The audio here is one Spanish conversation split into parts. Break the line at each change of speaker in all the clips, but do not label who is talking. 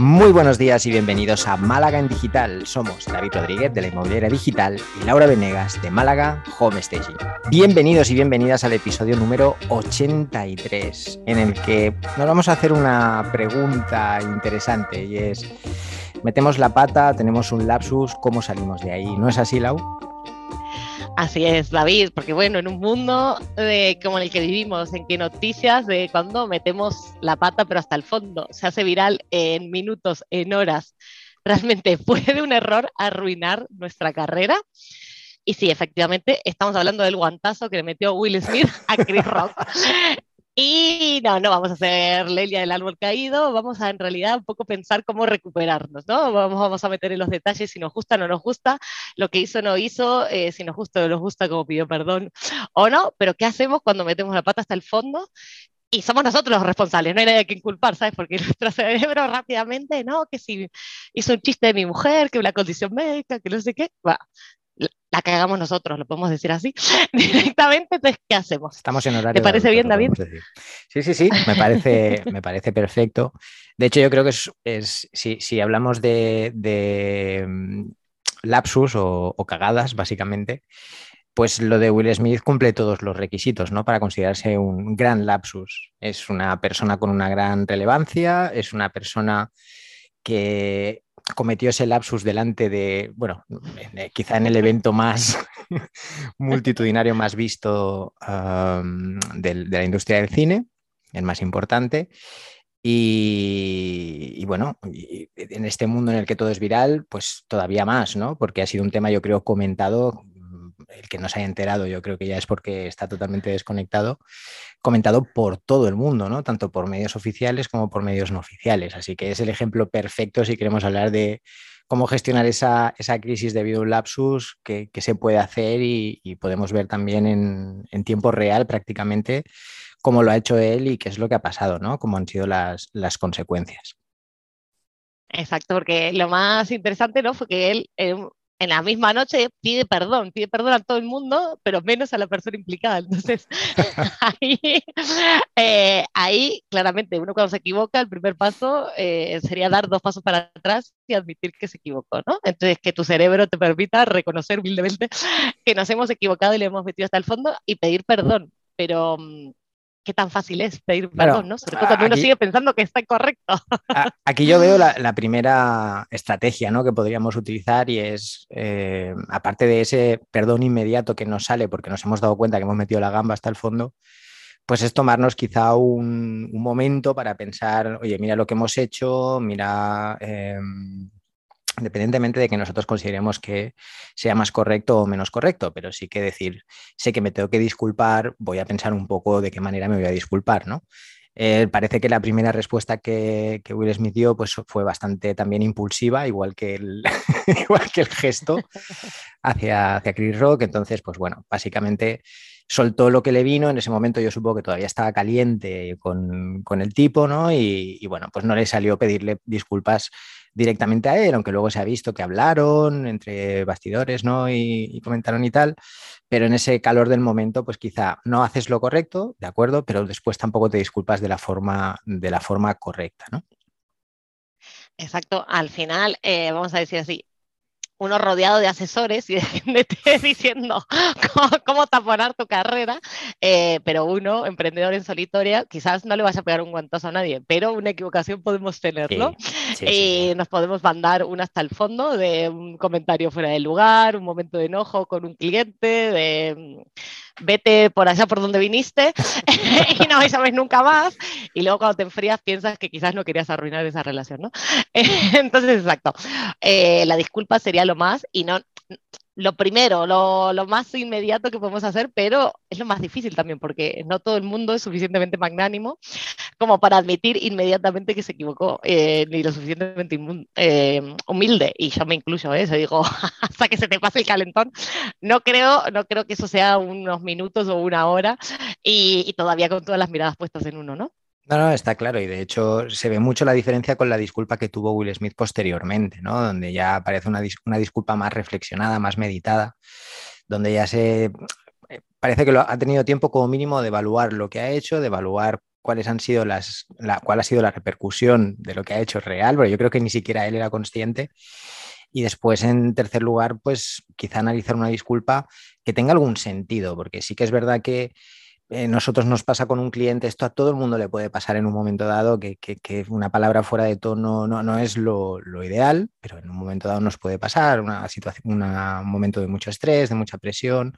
Muy buenos días y bienvenidos a Málaga en Digital. Somos David Rodríguez de la Inmobiliaria Digital y Laura Venegas de Málaga Home Staging. Bienvenidos y bienvenidas al episodio número 83, en el que nos vamos a hacer una pregunta interesante y es, metemos la pata, tenemos un lapsus, ¿cómo salimos de ahí? ¿No es así, Lau?
Así es, David, porque bueno, en un mundo de, como el que vivimos, en que noticias de cuando metemos la pata pero hasta el fondo, se hace viral en minutos, en horas, realmente puede un error arruinar nuestra carrera. Y sí, efectivamente, estamos hablando del guantazo que le metió Will Smith a Chris Rock. Y no, no vamos a hacer Lelia del árbol caído, vamos a en realidad un poco pensar cómo recuperarnos, ¿no? Vamos, vamos a meter en los detalles si nos gusta o no nos gusta, lo que hizo o no hizo, eh, si nos gusta o no nos gusta, como pidió perdón o no, pero ¿qué hacemos cuando metemos la pata hasta el fondo? y somos nosotros los responsables, no hay nadie que inculpar, ¿sabes? Porque nuestro cerebro rápidamente, no, que si hizo un chiste de mi mujer, que una condición médica, que no sé qué, va, la cagamos nosotros, lo podemos decir así, directamente, entonces, ¿qué hacemos?
Estamos en horario.
¿Te parece bien, David?
Sí, sí, sí, me parece, me parece perfecto. De hecho, yo creo que es, si, hablamos de, mm, lapsus o, cagadas, básicamente, pues lo de Will Smith cumple todos los requisitos, ¿no? Para considerarse un gran lapsus. Es una persona con una gran relevancia, es una persona que cometió ese lapsus delante de, bueno, eh, quizá en el evento más multitudinario, más visto de, la industria del cine, el más importante. Y, bueno, en este mundo en el que todo es viral, pues todavía más, ¿no? Porque ha sido un tema, yo creo, comentado el que no se haya enterado, yo creo que ya es porque está totalmente desconectado, comentado por todo el mundo, ¿no? Tanto por medios oficiales como por medios no oficiales. Así que es el ejemplo perfecto si queremos hablar de cómo gestionar esa, crisis debido a un lapsus, que, se puede hacer y, podemos ver también en, tiempo real prácticamente cómo lo ha hecho él y qué es lo que ha pasado, ¿no? Cómo han sido las, las consecuencias.
Exacto, porque lo más interesante ¿no? fue que él, en la misma noche pide perdón, pide perdón a todo el mundo, pero menos a la persona implicada. Entonces, eh, ahí, claramente uno cuando se equivoca, el primer paso eh, sería dar dos pasos para atrás y admitir que se equivocó, ¿no? Entonces, que tu cerebro te permita reconocer humildemente que nos hemos equivocado y le hemos metido hasta el fondo y pedir perdón. Pero mm, qué tan fácil es pedir perdón, ¿no? Sobre todo cuando uno sigue pensando que está incorrecto.
Aquí yo veo la, primera estrategia ¿no? que podríamos utilizar y es, eh, aparte de ese perdón inmediato que nos sale porque nos hemos dado cuenta que hemos metido la gamba hasta el fondo, pues es tomarnos quizá un, momento para pensar, oye, mira lo que hemos hecho, mira... Em, independientemente de que nosotros consideremos que sea más correcto o menos correcto, pero sí que decir, sé que me tengo que disculpar, voy a pensar un poco de qué manera me voy a disculpar, ¿no? Eh, parece que la primera respuesta que, Will Smith dio pues, fue bastante también impulsiva, igual que el, igual que el gesto hacia, hacia Chris Rock. Entonces, pues bueno, básicamente soltó lo que le vino. En ese momento yo supongo que todavía estaba caliente con, el tipo, ¿no? Y, y, bueno, pues no le salió pedirle disculpas directamente a él, aunque luego se ha visto que hablaron entre bastidores, ¿no? Y, comentaron y tal, pero en ese calor del momento, pues quizá no haces lo correcto, de acuerdo, pero después tampoco te disculpas de la forma, de la forma correcta, ¿no?
Exacto, al final, eh, vamos a decir así, uno rodeado de asesores y de gente diciendo cómo, taponar tu carrera, eh, pero uno, emprendedor en solitaria, quizás no le vas a pegar un guantazo a nadie, pero una equivocación podemos y nos podemos mandar un hasta el fondo de un comentario fuera de lugar, un momento de enojo con un cliente, de mm, vete por allá por donde viniste y no sabes nunca más. Y luego cuando te enfrías piensas que quizás no querías arruinar esa relación, ¿no? Entonces, exacto. Eh, la disculpa sería lo más y no lo primero, lo, más inmediato que podemos hacer, pero es lo más difícil también, porque no todo el mundo es suficientemente magnánimo como para admitir inmediatamente que se equivocó, eh, ni lo suficientemente eh, humilde, y yo me incluyo eso, digo, hasta que se te pase el calentón, no creo, no creo que eso sea unos minutos o una hora, y todavía con todas las miradas puestas en uno, ¿no?
No, no, está claro. Y de hecho se ve mucho la diferencia con la disculpa que tuvo Will Smith posteriormente, ¿no? Donde ya aparece una, una disculpa más reflexionada, más meditada, donde ya se... Eh, parece que lo, ha tenido tiempo como mínimo de evaluar lo que ha hecho, de evaluar cuáles han sido las, cuál ha sido la repercusión de lo que ha hecho real, pero yo creo que ni siquiera él era consciente. Y después, en tercer lugar, pues quizá analizar una disculpa que tenga algún sentido, porque sí que es verdad que eh, nosotros nos pasa con un cliente, esto a todo el mundo le puede pasar en un momento dado, que, una palabra fuera de tono no, no es lo, ideal, pero en un momento dado nos puede pasar, una situación, un momento de mucho estrés, de mucha presión,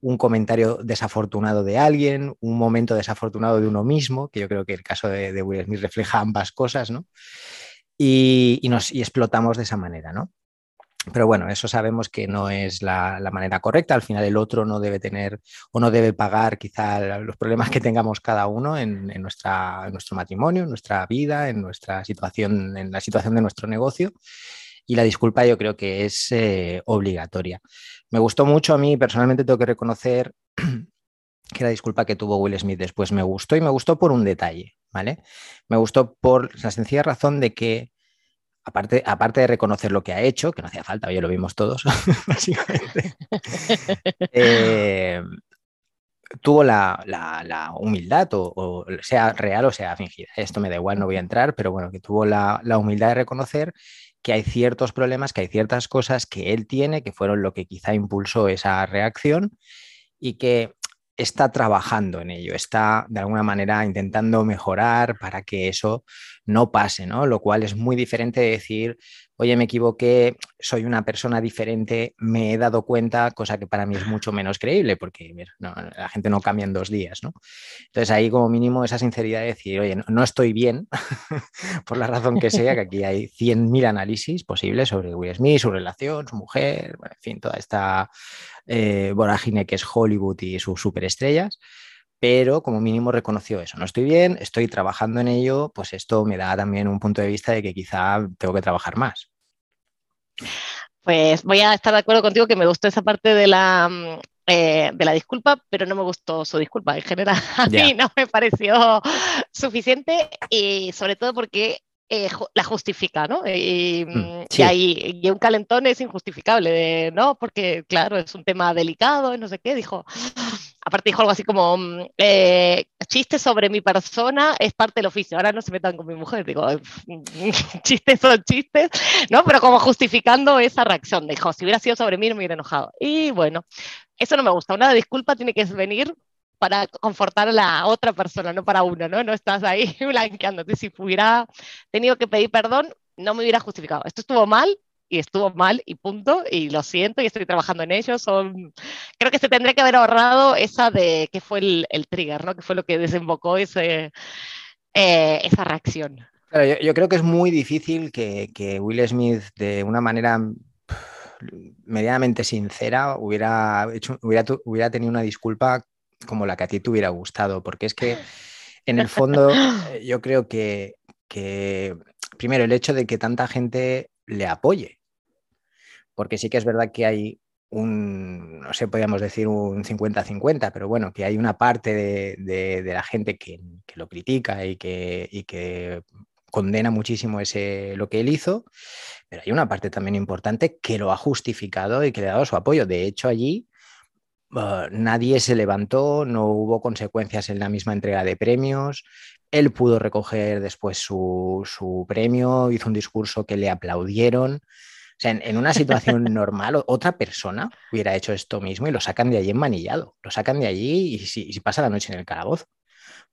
un comentario desafortunado de alguien, un momento desafortunado de uno mismo, que yo creo que el caso de, de Will Smith refleja ambas cosas, ¿no? Y, y, nos, y explotamos de esa manera, ¿no? Pero bueno, eso sabemos que no es la, manera correcta. Al final el otro no debe tener o no debe pagar quizá los problemas que tengamos cada uno en, nuestra, nuestro matrimonio, en nuestra vida, en nuestra situación, en la situación de nuestro negocio. Y la disculpa yo creo que es eh, obligatoria. Me gustó mucho a mí, personalmente tengo que reconocer que la disculpa que tuvo Will Smith después me gustó y me gustó por un detalle, ¿vale? Me gustó por la sencilla razón de que aparte, de reconocer lo que ha hecho, que no hacía falta, oye, lo vimos todos, básicamente, eh, tuvo la, humildad, o, sea real o sea fingida. Esto me da igual, no voy a entrar, pero bueno, que tuvo la humildad de reconocer que hay ciertos problemas, que hay ciertas cosas que él tiene, que fueron lo que quizá impulsó esa reacción y que está trabajando en ello, está de alguna manera intentando mejorar para que eso no pase, ¿no? Lo cual es muy diferente de decir, oye, me equivoqué, soy una persona diferente, me he dado cuenta, cosa que para mí es mucho menos creíble, porque la gente no cambia en dos días, ¿no? Entonces ahí como mínimo esa sinceridad de decir, oye, no, estoy bien, por la razón que sea, que aquí hay 100.000 análisis posibles sobre Will Smith, su relación, su mujer, en fin, toda esta eh, vorágine que es Hollywood y sus superestrellas pero como mínimo reconoció eso. No estoy bien, estoy trabajando en ello, pues esto me da también un punto de vista de que quizá tengo que trabajar más.
Pues voy a estar de acuerdo contigo que me gustó esa parte de la, mm, eh, de la disculpa, pero no me gustó su disculpa. En general, a mí no me pareció suficiente y sobre todo porque eh, la justifica, ¿no? Y, mm, mm, y, y, un calentón es injustificable, ¿no? Porque, claro, es un tema delicado, no sé qué, dijo. Aparte dijo algo así como, mm, eh, chistes sobre mi persona es parte del oficio, ahora no se metan con mi mujer, digo, chistes son chistes, ¿no? Pero como justificando esa reacción, dijo, si hubiera sido sobre mí no me hubiera enojado. Y bueno, eso no me gusta, una disculpa tiene que venir para confortar a la otra persona, no para uno, ¿no? No estás ahí blanqueándote. Si hubiera tenido que pedir perdón, no me hubiera justificado. Esto estuvo mal y estuvo mal y punto, y lo siento y estoy trabajando en ello. Son... Creo que se tendría que haber ahorrado esa de qué fue el, el, trigger, ¿no? Que fue lo que desembocó ese, eh, esa reacción.
Claro, yo, yo, creo que es muy difícil que, que Will Smith de una manera medianamente sincera hubiera, hecho, hubiera, hubiera tenido una disculpa como la que a ti te hubiera gustado, porque es que en el fondo eh, yo creo que, primero el hecho de que tanta gente le apoye, porque sí que es verdad que hay un, no sé, podríamos decir un 50-50, pero bueno, que hay una parte de, la gente que, lo critica y que, y que condena muchísimo ese, lo que él hizo, pero hay una parte también importante que lo ha justificado y que le ha dado su apoyo. De hecho, allí Ah, nadie se levantó, no hubo consecuencias en la misma entrega de premios. Él pudo recoger después su, premio, hizo un discurso que le aplaudieron. O sea, en, una situación normal, otra persona hubiera hecho esto mismo y lo sacan de allí enmanillado. Lo sacan de allí y si, pasa la noche en el calabozo,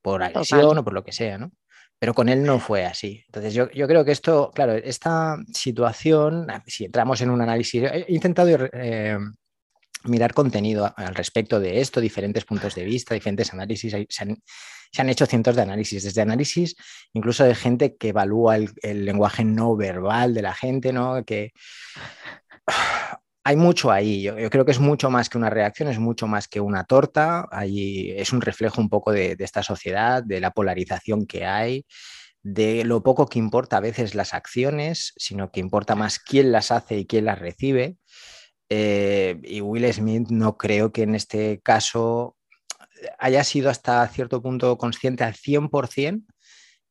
por agresión o por lo que sea, ¿no? Pero con él no fue así. Entonces yo, creo que esto, claro, esta situación, si entramos en un análisis, he intentado eh, mirar contenido al respecto de esto, diferentes puntos de vista, diferentes análisis. Se han, hecho cientos de análisis, desde análisis incluso de gente que evalúa el, lenguaje no verbal de la gente, ¿no? Que hay mucho ahí. Yo, creo que es mucho más que una reacción, es mucho más que una torta. Ahí es un reflejo un poco de, de esta sociedad, de la polarización que hay de lo poco que importa a veces las acciones, sino que importa más quién las hace y quién las recibe. Eh, y Will Smith no creo que en este caso haya sido hasta cierto punto consciente al 100%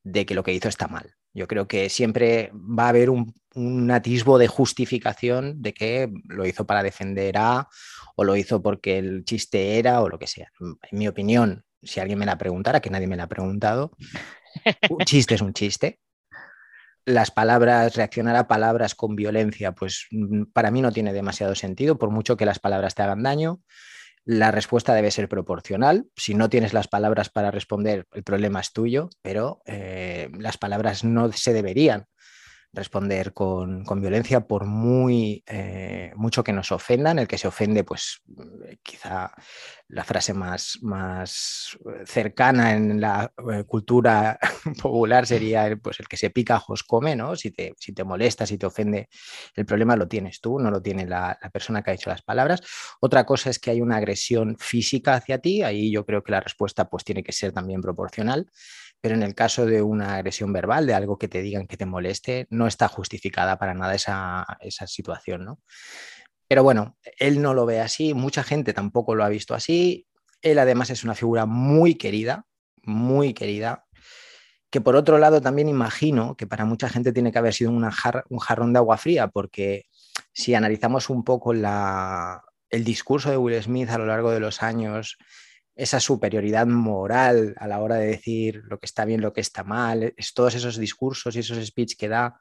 de que lo que hizo está mal. Yo creo que siempre va a haber un, atisbo de justificación de que lo hizo para defender a o lo hizo porque el chiste era o lo que sea. En mi opinión, si alguien me la preguntara, que nadie me la ha preguntado, un chiste es un chiste. Las palabras, reaccionar a palabras con violencia, pues mm, para mí no tiene demasiado sentido, por mucho que las palabras te hagan daño. La respuesta debe ser proporcional. Si no tienes las palabras para responder, el problema es tuyo, pero eh, las palabras no se deberían responder con, violencia por muy eh, mucho que nos ofendan. El que se ofende, pues quizá la frase más, más cercana en la eh, cultura popular sería el, pues, el que se pica, ojos come, ¿no? Si te, si te molesta, si te ofende, el problema lo tienes tú, no lo tiene la, la persona que ha dicho las palabras. Otra cosa es que hay una agresión física hacia ti, ahí yo creo que la respuesta pues tiene que ser también proporcional pero en el caso de una agresión verbal, de algo que te digan que te moleste, no está justificada para nada esa, situación, ¿no? Pero bueno, él no lo ve así, mucha gente tampoco lo ha visto así. Él además es una figura muy querida, muy querida, que por otro lado también imagino que para mucha gente tiene que haber sido un jarrón de agua fría, porque si analizamos un poco el discurso de Will Smith a lo largo de los años, esa superioridad moral a la hora de decir lo que está bien, lo que está mal, es todos esos discursos y esos speech que da,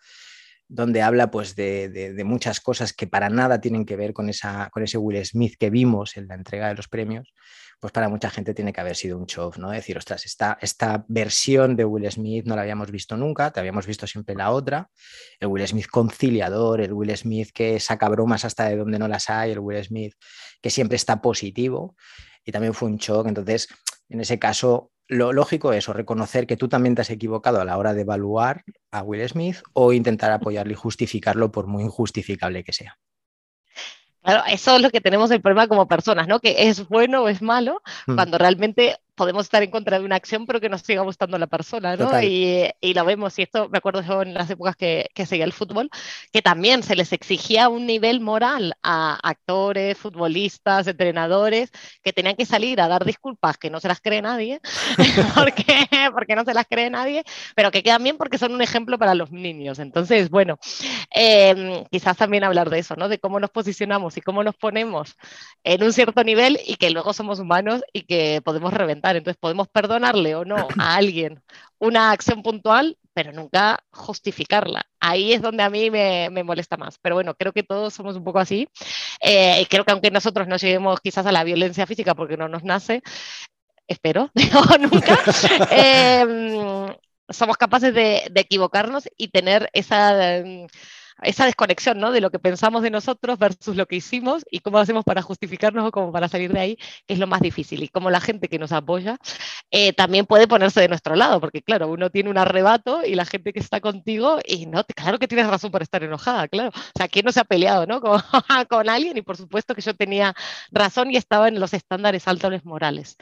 donde habla pues de, muchas cosas que para nada tienen que ver con, esa, con ese Will Smith que vimos en la entrega de los premios, pues para mucha gente tiene que haber sido un show, ¿no? Decir, ostras, esta, esta versión de Will Smith no la habíamos visto nunca, te habíamos visto siempre la otra, el Will Smith conciliador, el Will Smith que saca bromas hasta de donde no las hay, el Will Smith que siempre está positivo y también fue un shock. Entonces, en ese caso, lo lógico es o reconocer que tú también te has equivocado a la hora de evaluar a Will Smith o intentar apoyarlo y justificarlo por muy injustificable que sea.
Claro, eso es lo que tenemos el problema como personas, ¿no? Que es bueno o es malo, hmm. cuando realmente podemos estar en contra de una acción, pero que nos siga gustando la persona, ¿no? Y, y, lo vemos, y esto me acuerdo yo en las épocas que, que, seguía el fútbol, que también se les exigía un nivel moral a actores, futbolistas, entrenadores, que tenían que salir a dar disculpas que no se las cree nadie, porque, porque no se las cree nadie, pero que quedan bien porque son un ejemplo para los niños. Entonces, bueno, em, quizás también hablar de eso, ¿no? De cómo nos posicionamos y cómo nos ponemos en un cierto nivel y que luego somos humanos y que podemos reventar entonces podemos perdonarle o no a alguien una acción puntual, pero nunca justificarla. Ahí es donde a mí me, molesta más. Pero bueno, creo que todos somos un poco así. Eh, creo que aunque nosotros no lleguemos quizás a la violencia física porque no nos nace, espero, nunca, em, somos capaces de, de, equivocarnos y tener esa esa desconexión ¿no? de lo que pensamos de nosotros versus lo que hicimos y cómo hacemos para justificarnos o como para salir de ahí, que es lo más difícil. Y cómo la gente que nos apoya eh, también puede ponerse de nuestro lado, porque claro, uno tiene un arrebato y la gente que está contigo, y no, claro que tienes razón por estar enojada, claro. O sea, ¿quién no se ha peleado ¿no? con, con alguien? Y por supuesto que yo tenía razón y estaba en los estándares altos morales.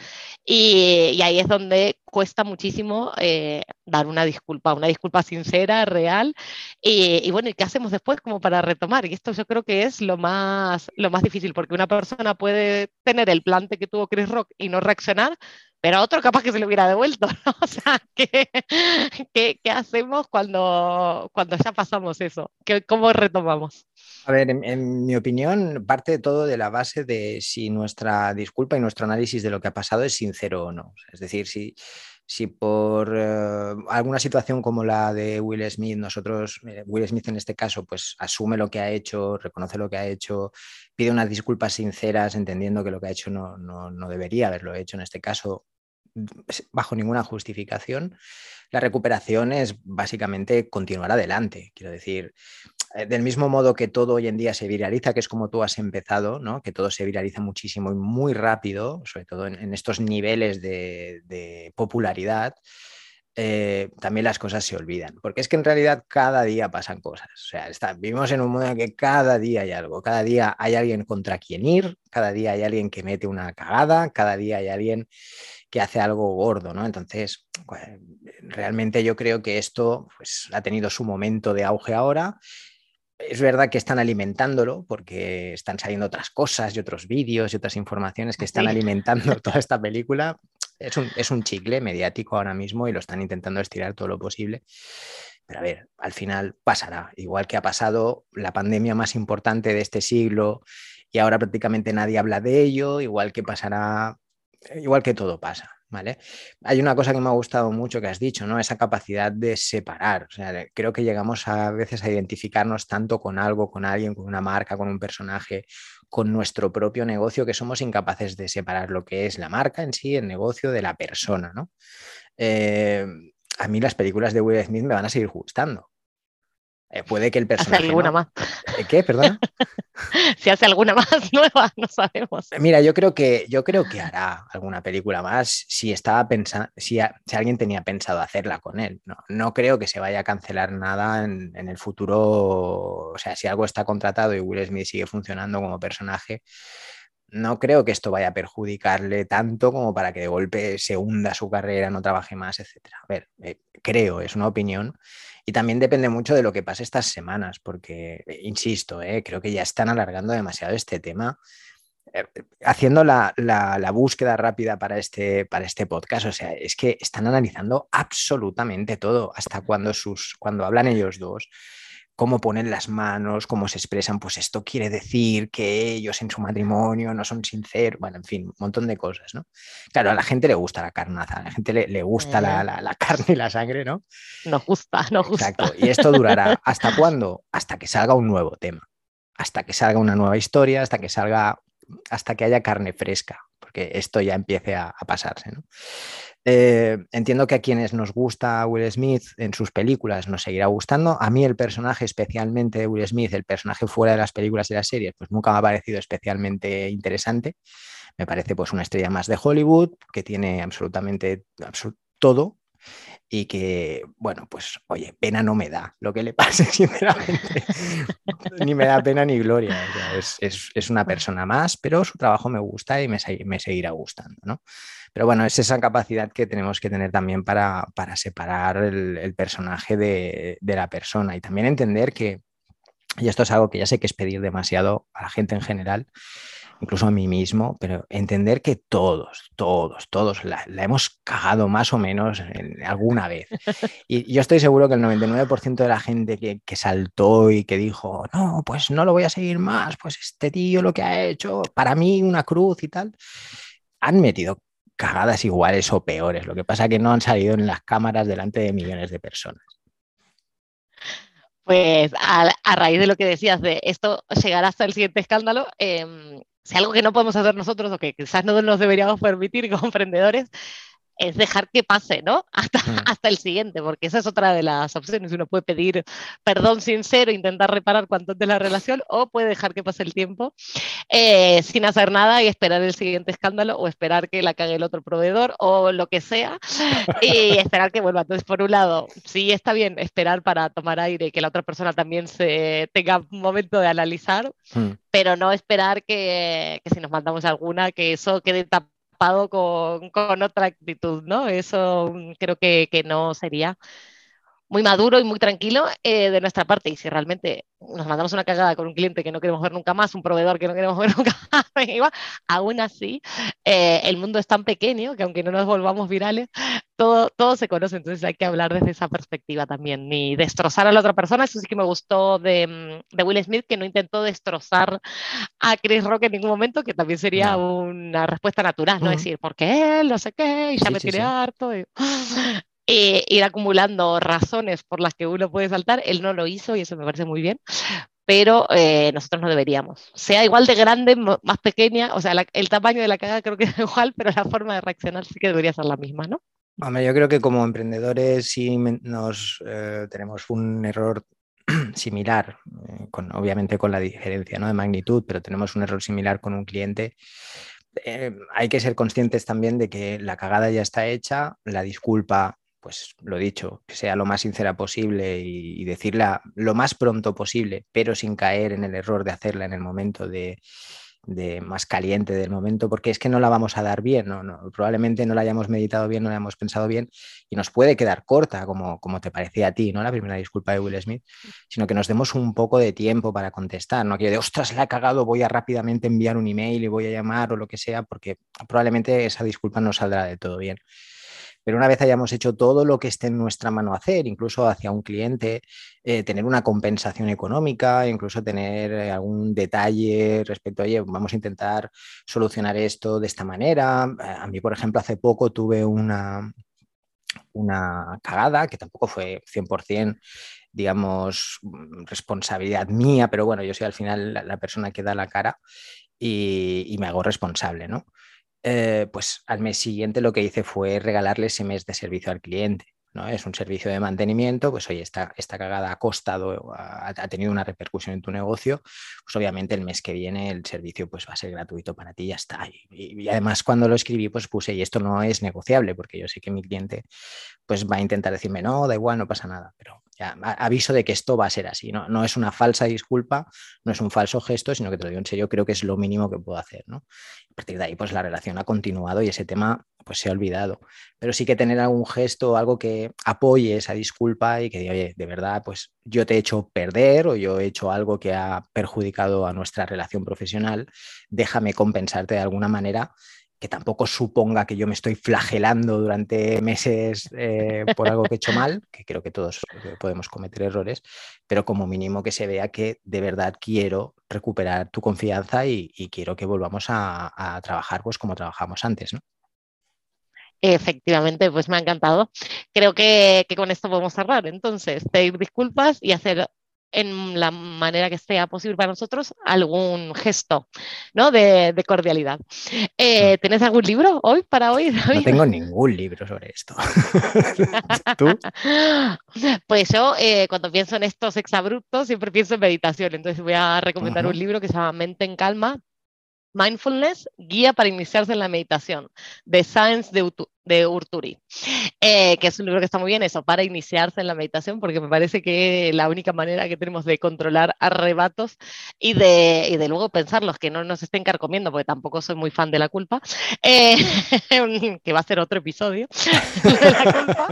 Y, y ahí es donde cuesta muchísimo eh, dar una disculpa, una disculpa sincera, real. Y, y bueno, ¿y qué hacemos? después como para retomar? Y esto yo creo que es lo más, lo más difícil, porque una persona puede tener el plante que tuvo Chris Rock y no reaccionar, pero a otro capaz que se le hubiera devuelto, O sea, ¿qué, qué, hacemos cuando, cuando ya pasamos eso? ¿Qué, ¿Cómo retomamos?
A ver, en, mi opinión, parte de todo de la base de si nuestra disculpa y nuestro análisis de lo que ha pasado es sincero o no. Es decir, si, si por eh, alguna situación como la de Will Smith, nosotros, eh, Will Smith en este caso, pues asume lo que ha hecho, reconoce lo que ha hecho, pide unas disculpas sinceras, entendiendo que lo que ha hecho no, no debería haberlo hecho en este caso, bajo ninguna justificación, la recuperación es básicamente continuar adelante. Quiero decir, eh, del mismo modo que todo hoy en día se viraliza, que es como tú has empezado, ¿no? que todo se viraliza muchísimo y muy rápido, sobre todo en, estos niveles de, popularidad, eh, también las cosas se olvidan. Porque es que en realidad cada día pasan cosas. O sea, vivimos en un mundo en que cada día hay algo, cada día hay alguien contra quien ir, cada día hay alguien que mete una cagada, cada día hay alguien que hace algo gordo, ¿no? Entonces, pues, realmente yo creo que esto pues, ha tenido su momento de auge ahora es verdad que están alimentándolo porque están saliendo otras cosas y otros vídeos y otras informaciones que están alimentando toda esta película. Es un, es un, chicle mediático ahora mismo y lo están intentando estirar todo lo posible. Pero a ver, al final pasará, igual que ha pasado la pandemia más importante de este siglo y ahora prácticamente nadie habla de ello, igual que pasará, igual que todo pasa. ¿vale? Hay una cosa que me ha gustado mucho que has dicho, ¿no? Esa capacidad de separar. O sea, creo que llegamos a veces a identificarnos tanto con algo, con alguien, con una marca, con un personaje, con nuestro propio negocio, que somos incapaces de separar lo que es la marca en sí, el negocio, de la persona, ¿no? Eh, a mí las películas de Will Smith me van a seguir gustando. Eh, puede que el personaje.
¿Hace alguna más?
¿Eh, ¿Qué? Perdona.
si hace alguna más nueva, no sabemos.
Mira, yo creo que, yo creo que hará alguna película más si estaba pensando, si, si, alguien tenía pensado hacerla con él. No, no creo que se vaya a cancelar nada en, en, el futuro. O sea, si algo está contratado y Will Smith sigue funcionando como personaje, no creo que esto vaya a perjudicarle tanto como para que de golpe se hunda su carrera, no trabaje más, etc. A ver, eh, creo, es una opinión. Y también depende mucho de lo que pase estas semanas, porque, eh, insisto, eh, creo que ya están alargando demasiado este tema. haciendo la, la, la, búsqueda rápida para este, para este podcast, o sea, es que están analizando absolutamente todo, hasta cuando, sus, cuando hablan ellos dos cómo ponen las manos, cómo se expresan, pues esto quiere decir que ellos en su matrimonio no son sinceros, bueno, en fin, un montón de cosas, ¿no? Claro, a la gente le gusta la carnaza, a la gente le, le gusta la, la, la, carne y la sangre, ¿no?
Nos gusta, nos gusta.
Exacto, y esto durará hasta cuándo? Hasta que salga un nuevo tema, hasta que salga una nueva historia, hasta que salga, hasta que haya carne fresca, porque esto ya empiece a, pasarse. Eh, entiendo que a quienes nos gusta Will Smith en sus películas nos seguirá gustando. A mí el personaje, especialmente de Will Smith, el personaje fuera de las películas y las series, pues nunca me ha parecido especialmente interesante. Me parece pues una estrella más de Hollywood que tiene absolutamente absolut todo y que, bueno, pues oye, pena no me da lo que le pase, sinceramente. ni me da pena ni gloria. Es, es, es, una persona más, pero su trabajo me gusta y me, me seguirá gustando, ¿no? Pero bueno, es esa capacidad que tenemos que tener también para, para separar el, el personaje de, de, la persona y también entender que, y esto es algo que ya sé que es pedir demasiado a la gente en general, incluso a mí mismo, pero entender que todos, todos, todos la, hemos cagado más o menos en, alguna vez. Y yo estoy seguro que el 99% de la gente que, que, saltó y que dijo, no, pues no lo voy a seguir más, pues este tío lo que ha hecho, para mí una cruz y tal, han metido cagadas iguales o peores. Lo que pasa es que no han salido en las cámaras delante de millones de personas.
Pues a, a raíz de lo que decías de esto llegará hasta el siguiente escándalo, eh, si algo que no podemos hacer nosotros o que quizás no nos deberíamos permitir como emprendedores es dejar que pase, ¿no? Hasta, mm. hasta el siguiente, porque esa es otra de las opciones. Uno puede pedir perdón sincero, intentar reparar cuanto antes la relación, o puede dejar que pase el tiempo eh, sin hacer nada y esperar el siguiente escándalo, o esperar que la cague el otro proveedor, o lo que sea, y esperar que vuelva. Entonces, por un lado, sí está bien esperar para tomar aire y que la otra persona también se tenga un momento de analizar, mm. pero no esperar que, que si nos mandamos alguna, que eso quede tapado con, con, otra actitud, ¿no? Eso mm, creo que, que no sería muy maduro y muy tranquilo eh, de nuestra parte. Y si realmente nos mandamos una cagada con un cliente que no queremos ver nunca más, un proveedor que no queremos ver nunca más, aún así, eh, el mundo es tan pequeño que aunque no nos volvamos virales, todo, todo se conoce. Entonces hay que hablar desde esa perspectiva también. Ni destrozar a la otra persona. Eso sí que me gustó de, mm, de Will Smith, que no intentó destrozar a Chris Rock en ningún momento, que también sería no. una respuesta natural, ¿no? Uh -huh. Decir, porque él, no sé qué, y ya sí, me tiré sí, harto. Y eh, ir acumulando razones por las que uno puede saltar. Él no lo hizo y eso me parece muy bien, pero eh, nosotros no deberíamos. Sea igual de grande, más pequeña, o sea, el tamaño de la caga creo que es igual, pero la forma de reaccionar sí que debería ser la misma, ¿no?
Hombre, yo creo que como emprendedores sí nos eh, tenemos un error similar, obviamente con la diferencia ¿no? de magnitud, pero tenemos un error similar con un cliente. Hay que ser conscientes también de que la cagada ya está hecha, la disculpa pues lo dicho, que sea lo más sincera posible y, decirla lo más pronto posible, pero sin caer en el error de hacerla en el momento de, más caliente del momento, porque es que no la vamos a dar bien, ¿no? No, probablemente no la hayamos meditado bien, no la hayamos pensado bien y nos puede quedar corta, como, como te parecía a ti, ¿no? La primera disculpa de Will Smith, sino que nos demos un poco de tiempo para contestar, no que de, ostras, la he cagado, voy a rápidamente enviar un email y voy a llamar o lo que sea, porque probablemente esa disculpa no saldrá de todo bien pero una vez hayamos hecho todo lo que esté en nuestra mano hacer, incluso hacia un cliente, eh, tener una compensación económica, incluso tener eh, algún detalle respecto a, oye, vamos a intentar solucionar esto de esta manera. A mí, por ejemplo, hace poco tuve una, una cagada que tampoco fue 100% digamos, responsabilidad mía, pero bueno, yo soy al final la, persona que da la cara y, me hago responsable, ¿no? Eh, pues al mes siguiente lo que hice fue regalarle ese mes de servicio al cliente. ¿no? Es un servicio de mantenimiento, pues oye, esta, esta cagada ha costado, ha, tenido una repercusión en tu negocio, pues obviamente el mes que viene el servicio pues va a ser gratuito para ti y ya está. Y, además cuando lo escribí pues puse, y esto no es negociable, porque yo sé que mi cliente pues va a intentar decirme, no, da igual, no pasa nada, pero ya, aviso de que esto va a ser así, ¿no? no es una falsa disculpa, no es un falso gesto, sino que te lo digo en serio, creo que es lo mínimo que puedo hacer, ¿no? A partir de ahí, pues la relación ha continuado y ese tema pues se ha olvidado. Pero sí que tener algún gesto, algo que apoye esa disculpa y que diga, oye, de verdad, pues yo te he hecho perder o yo he hecho algo que ha perjudicado a nuestra relación profesional, déjame compensarte de alguna manera que tampoco suponga que yo me estoy flagelando durante meses eh, por algo que he hecho mal, que creo que todos podemos cometer errores, pero como mínimo que se vea que de verdad quiero recuperar tu confianza y, quiero que volvamos a, trabajar pues como trabajamos antes, ¿no?
Efectivamente, pues me ha encantado. Creo que, que, con esto podemos cerrar. Entonces, pedir disculpas y hacer en la manera que sea posible para nosotros algún gesto ¿no? de, cordialidad. Eh, ¿Tienes algún libro hoy para hoy?
No tengo ningún libro sobre esto. ¿Tú?
Pues yo eh, cuando pienso en estos exabruptos siempre pienso en meditación, entonces voy a recomendar un libro que se llama Mente en Calma Mindfulness, guía para iniciarse en la meditación, de Science de, Urturi, eh, que es un libro que está muy bien eso, para iniciarse en la meditación, porque me parece que la única manera que tenemos de controlar arrebatos y de, y de luego pensarlos, que no nos estén carcomiendo, porque tampoco soy muy fan de la culpa, eh, que va a ser otro episodio de la culpa,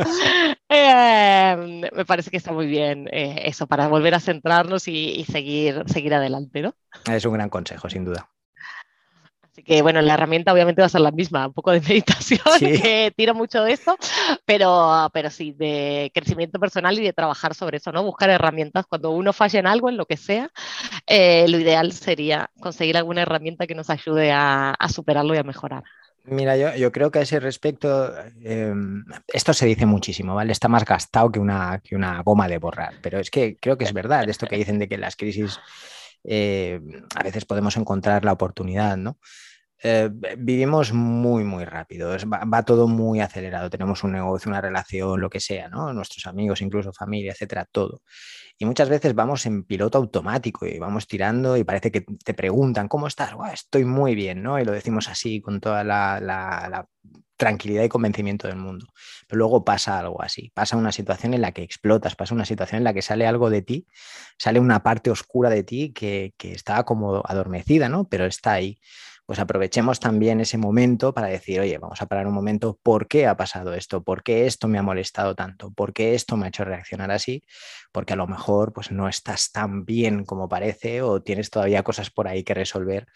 eh, me parece que está muy bien eso, para volver a centrarnos y, y seguir, seguir adelante, ¿no?
Es un gran consejo, sin duda.
Así que bueno, la herramienta obviamente va a ser la misma, un poco de meditación, que tira mucho de esto, pero, pero sí, de crecimiento personal y de trabajar sobre eso, ¿no? Buscar herramientas. Cuando uno falla en algo, en lo que sea, eh, lo ideal sería conseguir alguna herramienta que nos ayude a, superarlo y a mejorar.
Mira, yo, yo, creo que a ese respecto, em, esto se dice muchísimo, ¿vale? Está más gastado que una, que una goma de borrar, pero es que creo que es verdad esto que dicen de que las crisis eh, a veces podemos encontrar la oportunidad, ¿no? Eh, vivimos muy, muy rápido, va, todo muy acelerado, tenemos un negocio, una relación, lo que sea, ¿no? Nuestros amigos, incluso familia, etcétera, todo. Y muchas veces vamos en piloto automático y vamos tirando y parece que te preguntan, ¿cómo estás? estoy muy bien, ¿no? Y lo decimos así con toda la, tranquilidad y convencimiento del mundo. Pero luego pasa algo así, pasa una situación en la que explotas, pasa una situación en la que sale algo de ti, sale una parte oscura de ti que, que está como adormecida, ¿no? Pero está ahí pues aprovechemos también ese momento para decir, oye, vamos a parar un momento, ¿por qué ha pasado esto? ¿Por qué esto me ha molestado tanto? ¿Por qué esto me ha hecho reaccionar así? Porque a lo mejor pues no estás tan bien como parece o tienes todavía cosas por ahí que resolver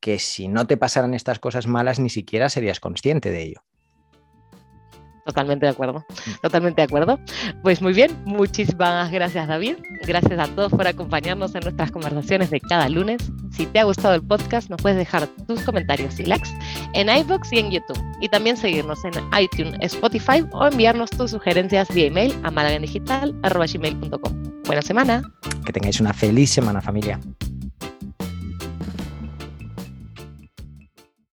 que si no te pasaran estas cosas malas ni siquiera serías consciente de ello.
Totalmente de acuerdo, totalmente de acuerdo. Pues muy bien, muchísimas gracias David. Gracias a todos por acompañarnos en nuestras conversaciones de cada lunes. Si te ha gustado el podcast, nos puedes dejar tus comentarios y likes en iVoox y en YouTube. Y también seguirnos en iTunes, Spotify o enviarnos tus sugerencias vía email a malaganigital.com. Buena semana.
Que tengáis una feliz semana familia.